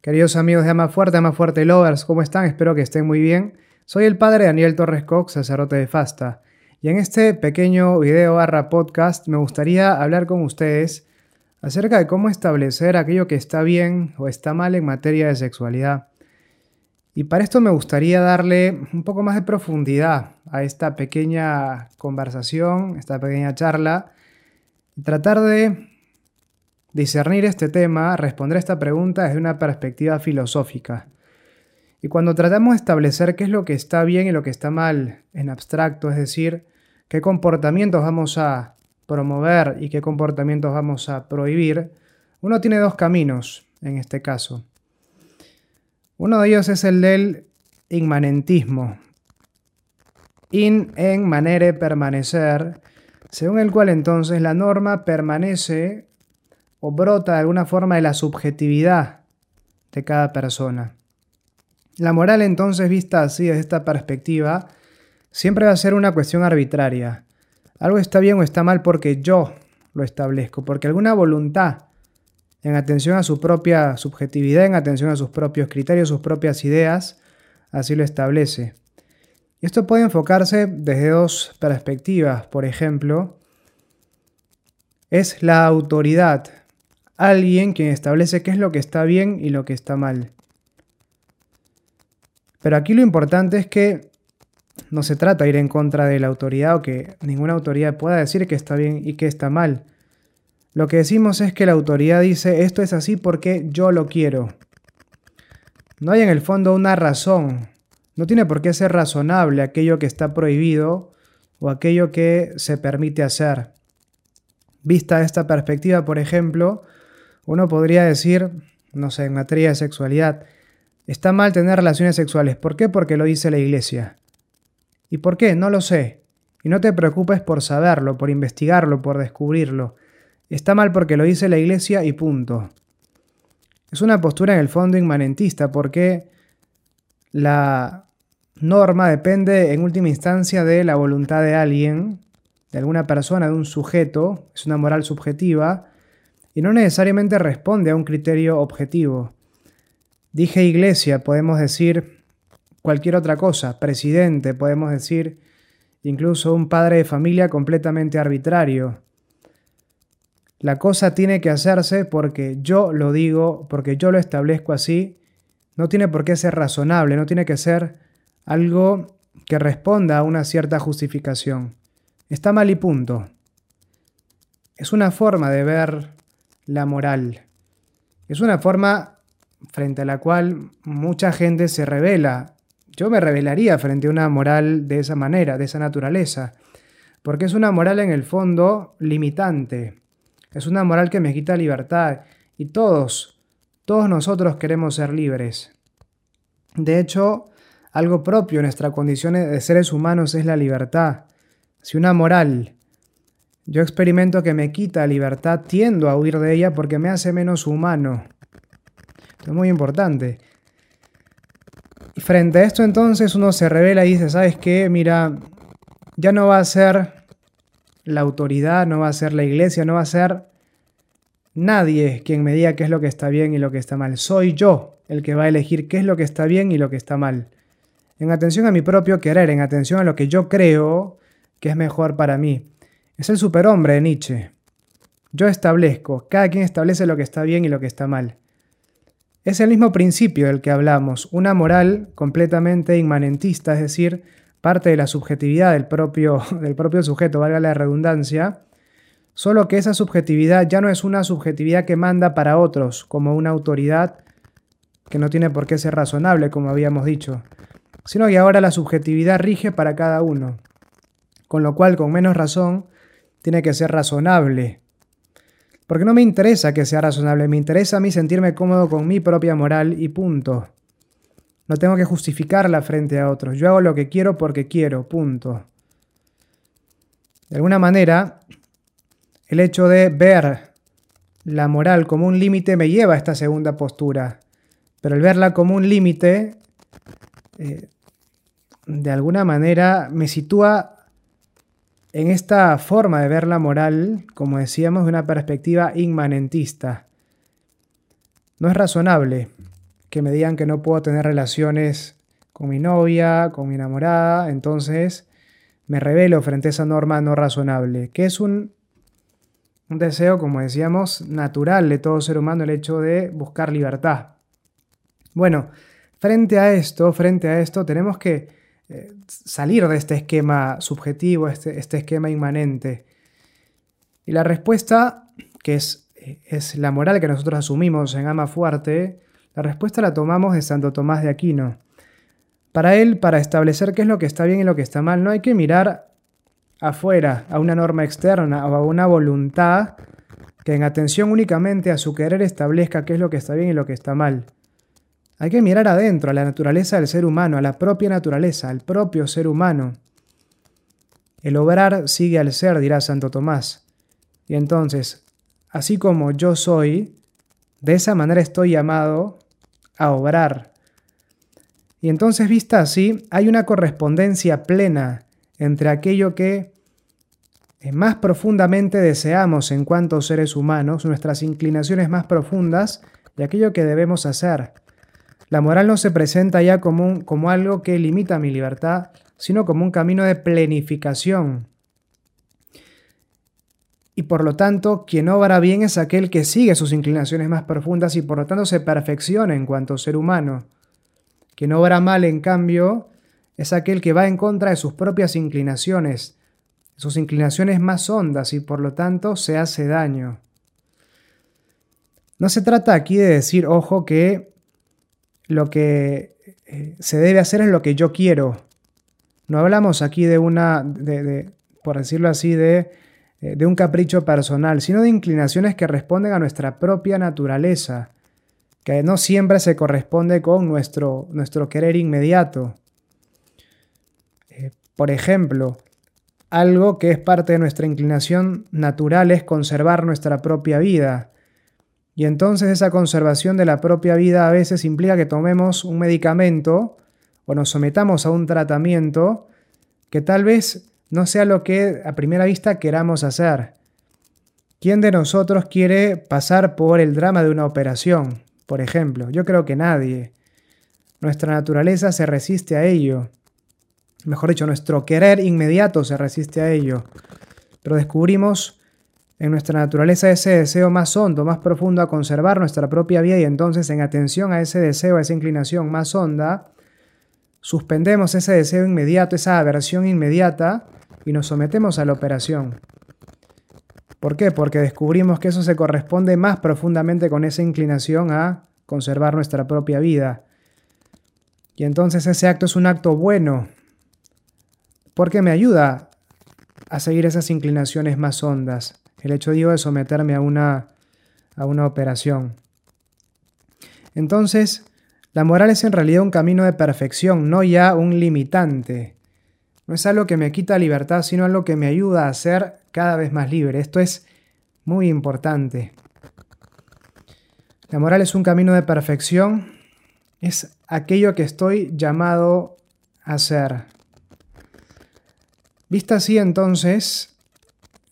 Queridos amigos de Ama Fuerte, Ama Fuerte Lovers, ¿cómo están? Espero que estén muy bien. Soy el padre Daniel Torres Cox, sacerdote de Fasta. Y en este pequeño video barra podcast me gustaría hablar con ustedes acerca de cómo establecer aquello que está bien o está mal en materia de sexualidad. Y para esto me gustaría darle un poco más de profundidad a esta pequeña conversación, esta pequeña charla, y tratar de discernir este tema, responder esta pregunta desde una perspectiva filosófica. Y cuando tratamos de establecer qué es lo que está bien y lo que está mal en abstracto, es decir, qué comportamientos vamos a promover y qué comportamientos vamos a prohibir, uno tiene dos caminos en este caso. Uno de ellos es el del inmanentismo. In en manere permanecer, según el cual entonces la norma permanece o brota de alguna forma de la subjetividad de cada persona. La moral entonces vista así desde esta perspectiva siempre va a ser una cuestión arbitraria. Algo está bien o está mal porque yo lo establezco, porque alguna voluntad en atención a su propia subjetividad, en atención a sus propios criterios, sus propias ideas, así lo establece. Y esto puede enfocarse desde dos perspectivas. Por ejemplo, es la autoridad alguien quien establece qué es lo que está bien y lo que está mal. Pero aquí lo importante es que no se trata de ir en contra de la autoridad o que ninguna autoridad pueda decir que está bien y que está mal. Lo que decimos es que la autoridad dice esto es así porque yo lo quiero. No hay en el fondo una razón. No tiene por qué ser razonable aquello que está prohibido o aquello que se permite hacer. Vista esta perspectiva, por ejemplo, uno podría decir, no sé, en materia de sexualidad, está mal tener relaciones sexuales. ¿Por qué? Porque lo dice la iglesia. ¿Y por qué? No lo sé. Y no te preocupes por saberlo, por investigarlo, por descubrirlo. Está mal porque lo dice la iglesia y punto. Es una postura en el fondo inmanentista porque la norma depende en última instancia de la voluntad de alguien, de alguna persona, de un sujeto, es una moral subjetiva, y no necesariamente responde a un criterio objetivo. Dije iglesia, podemos decir cualquier otra cosa, presidente, podemos decir incluso un padre de familia completamente arbitrario. La cosa tiene que hacerse porque yo lo digo, porque yo lo establezco así. No tiene por qué ser razonable, no tiene que ser algo que responda a una cierta justificación. Está mal y punto. Es una forma de ver la moral. Es una forma frente a la cual mucha gente se revela. Yo me revelaría frente a una moral de esa manera, de esa naturaleza, porque es una moral en el fondo limitante. Es una moral que me quita libertad y todos, todos nosotros queremos ser libres. De hecho, algo propio en nuestra condición de seres humanos es la libertad. Si una moral yo experimento que me quita libertad, tiendo a huir de ella porque me hace menos humano. Esto es muy importante. Y frente a esto entonces uno se revela y dice, ¿sabes qué? Mira, ya no va a ser la autoridad, no va a ser la iglesia, no va a ser nadie quien me diga qué es lo que está bien y lo que está mal. Soy yo el que va a elegir qué es lo que está bien y lo que está mal. En atención a mi propio querer, en atención a lo que yo creo que es mejor para mí. Es el superhombre de Nietzsche. Yo establezco, cada quien establece lo que está bien y lo que está mal. Es el mismo principio del que hablamos, una moral completamente inmanentista, es decir, parte de la subjetividad del propio, del propio sujeto, valga la redundancia, solo que esa subjetividad ya no es una subjetividad que manda para otros, como una autoridad que no tiene por qué ser razonable, como habíamos dicho, sino que ahora la subjetividad rige para cada uno, con lo cual, con menos razón, tiene que ser razonable. Porque no me interesa que sea razonable, me interesa a mí sentirme cómodo con mi propia moral y punto. No tengo que justificarla frente a otros. Yo hago lo que quiero porque quiero, punto. De alguna manera, el hecho de ver la moral como un límite me lleva a esta segunda postura. Pero el verla como un límite, eh, de alguna manera, me sitúa en esta forma de ver la moral, como decíamos, de una perspectiva inmanentista. No es razonable. que me digan que no puedo tener relaciones con mi novia, con mi enamorada, entonces me revelo frente a esa norma no razonable, que es un, un deseo, como decíamos, natural de todo ser humano, el hecho de buscar libertad. Bueno, frente a esto, frente a esto, tenemos que salir de este esquema subjetivo, este, este, esquema inmanente. Y la respuesta, que es, es la moral que nosotros asumimos en Ama Fuerte, la respuesta la tomamos de Santo Tomás de Aquino. Para él, para establecer qué es lo que está bien y lo que está mal, no hay que mirar afuera, a una norma externa o a una voluntad que en atención únicamente a su querer establezca qué es lo que está bien y lo que está mal. Hay que mirar adentro, a la naturaleza del ser humano, a la propia naturaleza, al propio ser humano. El obrar sigue al ser, dirá Santo Tomás. Y entonces, así como yo soy, de esa manera estoy llamado a obrar. Y entonces, vista así, hay una correspondencia plena entre aquello que más profundamente deseamos en cuanto seres humanos, nuestras inclinaciones más profundas, y aquello que debemos hacer. La moral no se presenta ya como, como algo que limita mi libertad, sino como un camino de plenificación. Y por lo tanto, quien obra bien es aquel que sigue sus inclinaciones más profundas y por lo tanto se perfecciona en cuanto ser humano. Quien obra mal, en cambio, es aquel que va en contra de sus propias inclinaciones, sus inclinaciones más hondas y por lo tanto se hace daño. No se trata aquí de decir, ojo, que lo que eh, se debe hacer es lo que yo quiero. No hablamos aquí de una, de, por decirlo así, de, eh, de un capricho personal, sino de inclinaciones que responden a nuestra propia naturaleza, que no siempre se corresponde con nuestro, nuestro querer inmediato. Eh, por ejemplo, algo que es parte de nuestra inclinación natural es conservar nuestra propia vida. Y entonces esa conservación de la propia vida a veces implica que tomemos un medicamento o nos sometamos a un tratamiento que tal vez no sea lo que a primera vista queramos hacer. ¿Quién de nosotros quiere pasar por el drama de una operación, por ejemplo? Yo creo que nadie. Nuestra naturaleza se resiste a ello. Mejor dicho, nuestro querer inmediato se resiste a ello. Pero descubrimos en nuestra naturaleza ese deseo más hondo, más profundo a conservar nuestra propia vida y entonces en atención a ese deseo, a esa inclinación más honda, suspendemos ese deseo inmediato, esa aversión inmediata y nos sometemos a la operación. ¿Por qué? Porque descubrimos que eso se corresponde más profundamente con esa inclinación a conservar nuestra propia vida. Y entonces ese acto es un acto bueno, porque me ayuda a seguir esas inclinaciones más hondas el hecho, digo, de someterme a una, a una operación. Entonces, la moral es en realidad un camino de perfección, no ya un limitante. No es algo que me quita libertad, sino algo que me ayuda a ser cada vez más libre. Esto es muy importante. La moral es un camino de perfección, es aquello que estoy llamado a ser. Vista así entonces,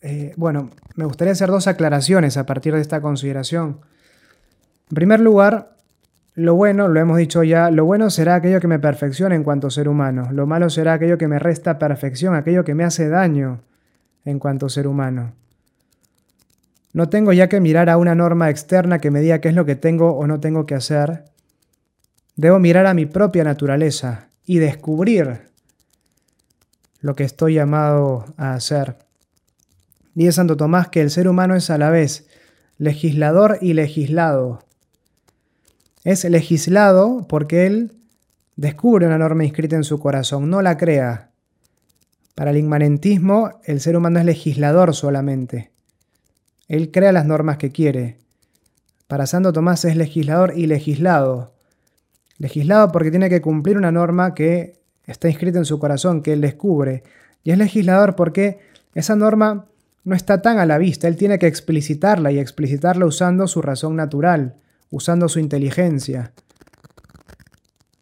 eh, bueno, me gustaría hacer dos aclaraciones a partir de esta consideración. En primer lugar, lo bueno, lo hemos dicho ya, lo bueno será aquello que me perfecciona en cuanto ser humano, lo malo será aquello que me resta perfección, aquello que me hace daño en cuanto ser humano. No tengo ya que mirar a una norma externa que me diga qué es lo que tengo o no tengo que hacer. Debo mirar a mi propia naturaleza y descubrir lo que estoy llamado a hacer. Dice Santo Tomás que el ser humano es a la vez legislador y legislado. Es legislado porque él descubre una norma inscrita en su corazón, no la crea. Para el inmanentismo, el ser humano es legislador solamente. Él crea las normas que quiere. Para Santo Tomás es legislador y legislado. Legislado porque tiene que cumplir una norma que está inscrita en su corazón, que él descubre. Y es legislador porque esa norma no está tan a la vista, él tiene que explicitarla y explicitarla usando su razón natural, usando su inteligencia.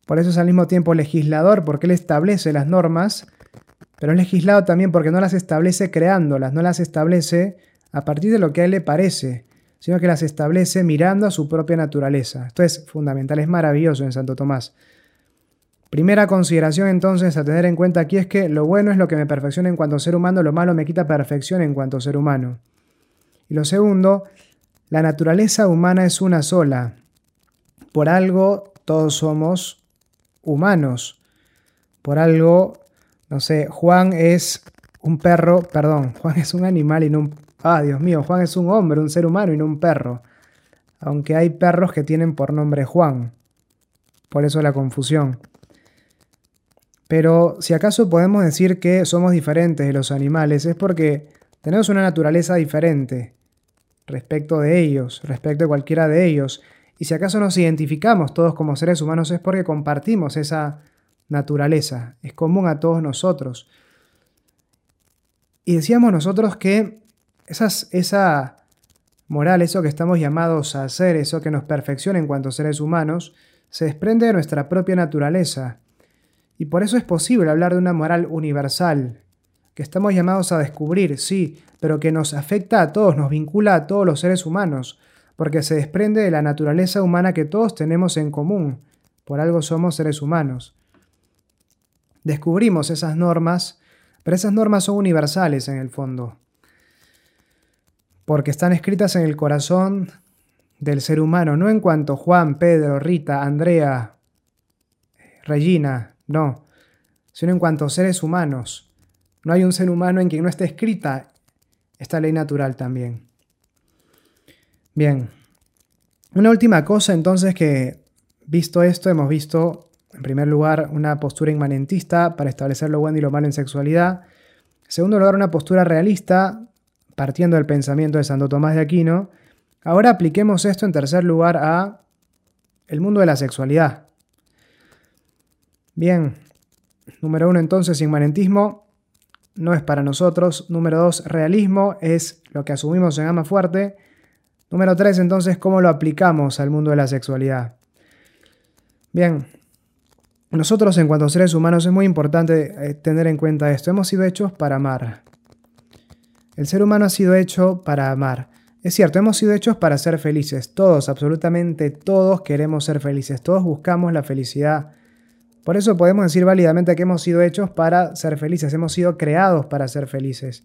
Por eso es al mismo tiempo legislador, porque él establece las normas, pero es legislado también porque no las establece creándolas, no las establece a partir de lo que a él le parece, sino que las establece mirando a su propia naturaleza. Esto es fundamental, es maravilloso en Santo Tomás. Primera consideración entonces a tener en cuenta aquí es que lo bueno es lo que me perfecciona en cuanto ser humano, lo malo me quita perfección en cuanto ser humano. Y lo segundo, la naturaleza humana es una sola. Por algo todos somos humanos. Por algo, no sé, Juan es un perro, perdón, Juan es un animal y no un... Ah, Dios mío, Juan es un hombre, un ser humano y no un perro. Aunque hay perros que tienen por nombre Juan. Por eso la confusión. Pero si acaso podemos decir que somos diferentes de los animales, es porque tenemos una naturaleza diferente respecto de ellos, respecto de cualquiera de ellos. Y si acaso nos identificamos todos como seres humanos es porque compartimos esa naturaleza, es común a todos nosotros. Y decíamos nosotros que esas, esa moral, eso que estamos llamados a hacer, eso que nos perfecciona en cuanto a seres humanos, se desprende de nuestra propia naturaleza. Y por eso es posible hablar de una moral universal, que estamos llamados a descubrir, sí, pero que nos afecta a todos, nos vincula a todos los seres humanos, porque se desprende de la naturaleza humana que todos tenemos en común. Por algo somos seres humanos. Descubrimos esas normas, pero esas normas son universales en el fondo, porque están escritas en el corazón del ser humano, no en cuanto Juan, Pedro, Rita, Andrea, Regina, no, sino en cuanto a seres humanos. No hay un ser humano en quien no esté escrita esta ley natural también. Bien, una última cosa entonces que, visto esto, hemos visto en primer lugar una postura inmanentista para establecer lo bueno y lo malo en sexualidad. En segundo lugar, una postura realista partiendo del pensamiento de Santo Tomás de Aquino. Ahora apliquemos esto en tercer lugar a el mundo de la sexualidad. Bien, número uno entonces, inmanentismo no es para nosotros. Número dos, realismo es lo que asumimos en Ama Fuerte. Número tres, entonces, cómo lo aplicamos al mundo de la sexualidad. Bien, nosotros en cuanto a seres humanos es muy importante eh, tener en cuenta esto. Hemos sido hechos para amar. El ser humano ha sido hecho para amar. Es cierto, hemos sido hechos para ser felices. Todos, absolutamente todos queremos ser felices. Todos buscamos la felicidad por eso podemos decir válidamente que hemos sido hechos para ser felices, hemos sido creados para ser felices.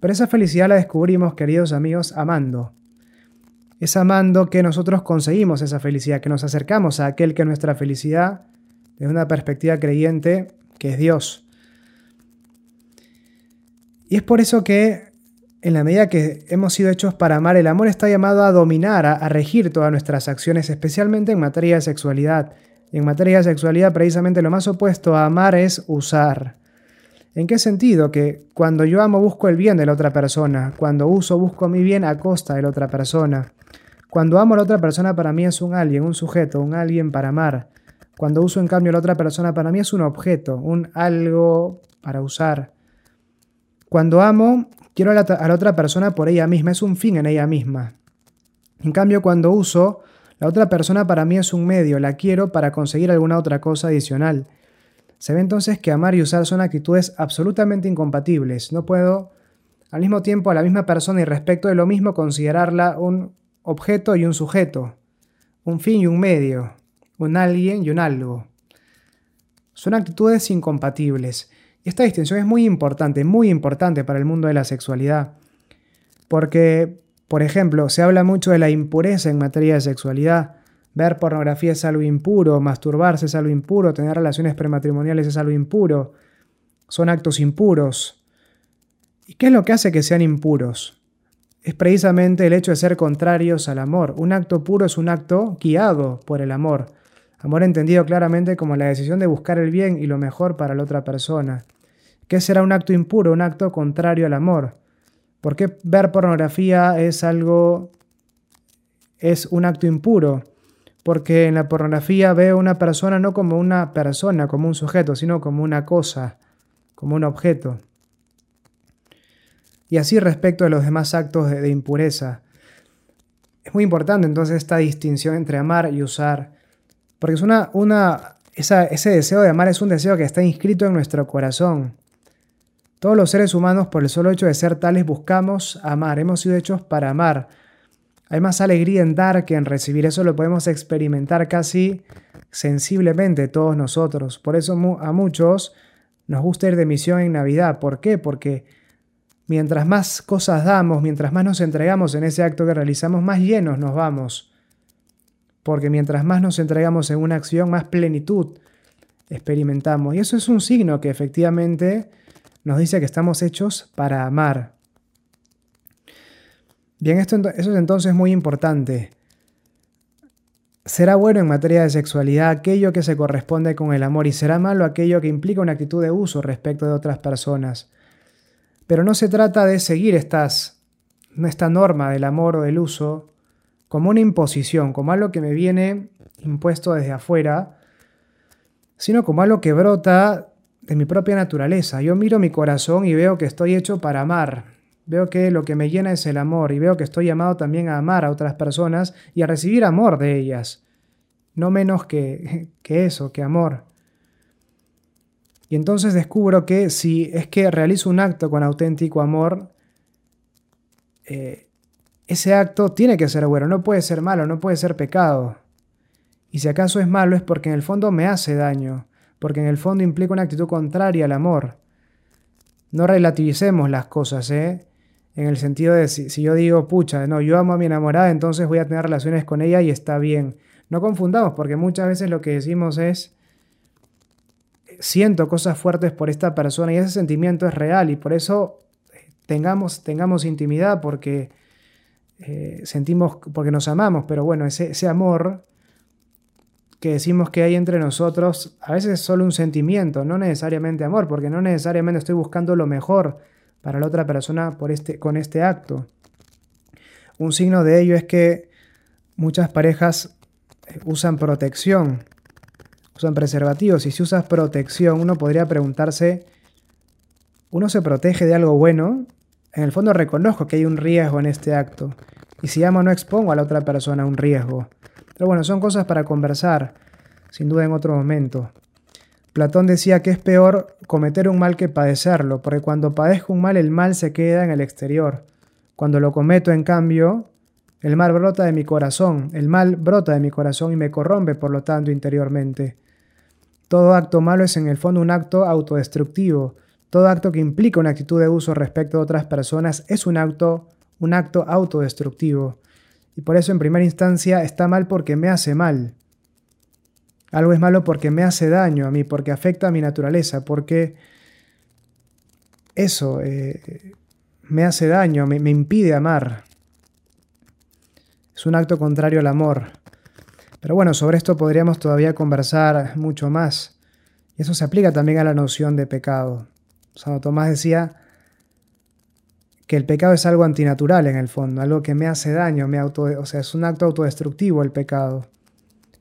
Pero esa felicidad la descubrimos, queridos amigos, amando. Es amando que nosotros conseguimos esa felicidad, que nos acercamos a aquel que nuestra felicidad, desde una perspectiva creyente, que es Dios. Y es por eso que en la medida que hemos sido hechos para amar, el amor está llamado a dominar, a, a regir todas nuestras acciones, especialmente en materia de sexualidad, en materia de sexualidad, precisamente lo más opuesto a amar es usar. ¿En qué sentido? Que cuando yo amo busco el bien de la otra persona, cuando uso busco mi bien a costa de la otra persona. Cuando amo a la otra persona para mí es un alguien, un sujeto, un alguien para amar. Cuando uso en cambio a la otra persona para mí es un objeto, un algo para usar. Cuando amo, quiero a la, a la otra persona por ella misma, es un fin en ella misma. En cambio, cuando uso, la otra persona para mí es un medio, la quiero para conseguir alguna otra cosa adicional. Se ve entonces que amar y usar son actitudes absolutamente incompatibles. No puedo al mismo tiempo a la misma persona y respecto de lo mismo considerarla un objeto y un sujeto, un fin y un medio, un alguien y un algo. Son actitudes incompatibles. Y esta distinción es muy importante, muy importante para el mundo de la sexualidad. Porque por ejemplo, se habla mucho de la impureza en materia de sexualidad. Ver pornografía es algo impuro, masturbarse es algo impuro, tener relaciones prematrimoniales es algo impuro. Son actos impuros. ¿Y qué es lo que hace que sean impuros? Es precisamente el hecho de ser contrarios al amor. Un acto puro es un acto guiado por el amor. Amor entendido claramente como la decisión de buscar el bien y lo mejor para la otra persona. ¿Qué será un acto impuro? Un acto contrario al amor. ¿Por qué ver pornografía es algo, es un acto impuro? Porque en la pornografía veo a una persona no como una persona, como un sujeto, sino como una cosa, como un objeto. Y así respecto a los demás actos de, impureza. Es muy importante entonces esta distinción entre amar y usar, porque es una, una ese deseo de amar es un deseo que está inscrito en nuestro corazón. Todos los seres humanos, por el solo hecho de ser tales, buscamos amar. Hemos sido hechos para amar. Hay más alegría en dar que en recibir. Eso lo podemos experimentar casi sensiblemente todos nosotros. Por eso a muchos nos gusta ir de misión en Navidad. ¿Por qué? Porque mientras más cosas damos, mientras más nos entregamos en ese acto que realizamos, más llenos nos vamos. Porque mientras más nos entregamos en una acción, más plenitud experimentamos. Y eso es un signo que efectivamente nos dice que estamos hechos para amar. Bien, esto, eso es entonces muy importante. Será bueno en materia de sexualidad aquello que se corresponde con el amor y será malo aquello que implica una actitud de uso respecto de otras personas. Pero no se trata de seguir estas, esta norma del amor o del uso como una imposición, como algo que me viene impuesto desde afuera, sino como algo que brota de mi propia naturaleza. Yo miro mi corazón y veo que estoy hecho para amar. Veo que lo que me llena es el amor y veo que estoy llamado también a amar a otras personas y a recibir amor de ellas. No menos que, que eso, que amor. Y entonces descubro que si es que realizo un acto con auténtico amor, eh, ese acto tiene que ser bueno, no puede ser malo, no puede ser pecado. Y si acaso es malo es porque en el fondo me hace daño, porque en el fondo implica una actitud contraria al amor. No relativicemos las cosas, ¿eh? En el sentido de si, si, yo digo, pucha, no, yo amo a mi enamorada, entonces voy a tener relaciones con ella y está bien. No confundamos, porque muchas veces lo que decimos es, siento cosas fuertes por esta persona y ese sentimiento es real y por eso eh, tengamos, tengamos intimidad porque eh, sentimos, porque nos amamos, pero bueno, ese, ese amor que decimos que hay entre nosotros, a veces es solo un sentimiento, no necesariamente amor, porque no necesariamente estoy buscando lo mejor para la otra persona por este, con este acto. Un signo de ello es que muchas parejas eh, usan protección, usan preservativos, y si usas protección, uno podría preguntarse, ¿uno se protege de algo bueno? En el fondo reconozco que hay un riesgo en este acto, y si amo no expongo a la otra persona un riesgo. Pero bueno, son cosas para conversar, sin duda en otro momento. Platón decía que es peor cometer un mal que padecerlo, porque cuando padezco un mal el mal se queda en el exterior. Cuando lo cometo, en cambio, el mal brota de mi corazón, el mal brota de mi corazón y me corrompe, por lo tanto, interiormente. Todo acto malo es en el fondo un acto autodestructivo. Todo acto que implica una actitud de uso respecto a otras personas es un acto, un acto autodestructivo. Y por eso en primera instancia está mal porque me hace mal. Algo es malo porque me hace daño a mí, porque afecta a mi naturaleza, porque eso eh, me hace daño, me, me impide amar. Es un acto contrario al amor. Pero bueno, sobre esto podríamos todavía conversar mucho más. Y eso se aplica también a la noción de pecado. Santo Tomás decía, que el pecado es algo antinatural en el fondo, algo que me hace daño, me auto, o sea, es un acto autodestructivo el pecado.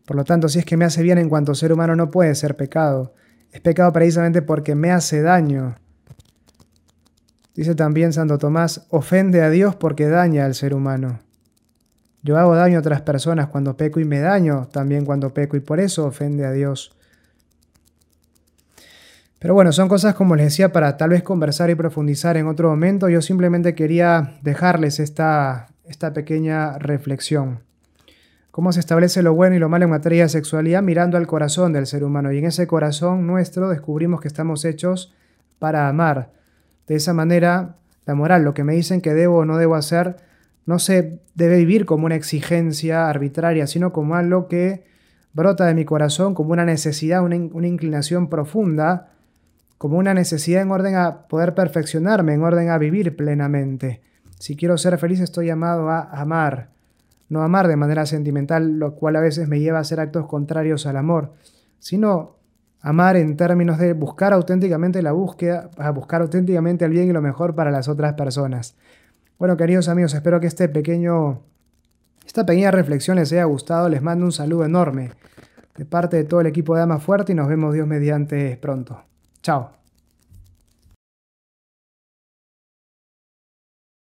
Por lo tanto, si es que me hace bien en cuanto ser humano no puede ser pecado. Es pecado precisamente porque me hace daño. Dice también Santo Tomás, ofende a Dios porque daña al ser humano. Yo hago daño a otras personas cuando peco y me daño también cuando peco y por eso ofende a Dios. Pero bueno, son cosas como les decía para tal vez conversar y profundizar en otro momento. Yo simplemente quería dejarles esta, esta pequeña reflexión. ¿Cómo se establece lo bueno y lo malo en materia de sexualidad? Mirando al corazón del ser humano. Y en ese corazón nuestro descubrimos que estamos hechos para amar. De esa manera, la moral, lo que me dicen que debo o no debo hacer, no se debe vivir como una exigencia arbitraria, sino como algo que brota de mi corazón, como una necesidad, una, una inclinación profunda como una necesidad en orden a poder perfeccionarme, en orden a vivir plenamente. Si quiero ser feliz estoy llamado a amar, no amar de manera sentimental, lo cual a veces me lleva a hacer actos contrarios al amor, sino amar en términos de buscar auténticamente la búsqueda, a buscar auténticamente el bien y lo mejor para las otras personas. Bueno, queridos amigos, espero que este pequeño, esta pequeña reflexión les haya gustado. Les mando un saludo enorme de parte de todo el equipo de Ama Fuerte y nos vemos Dios mediante pronto. Chao.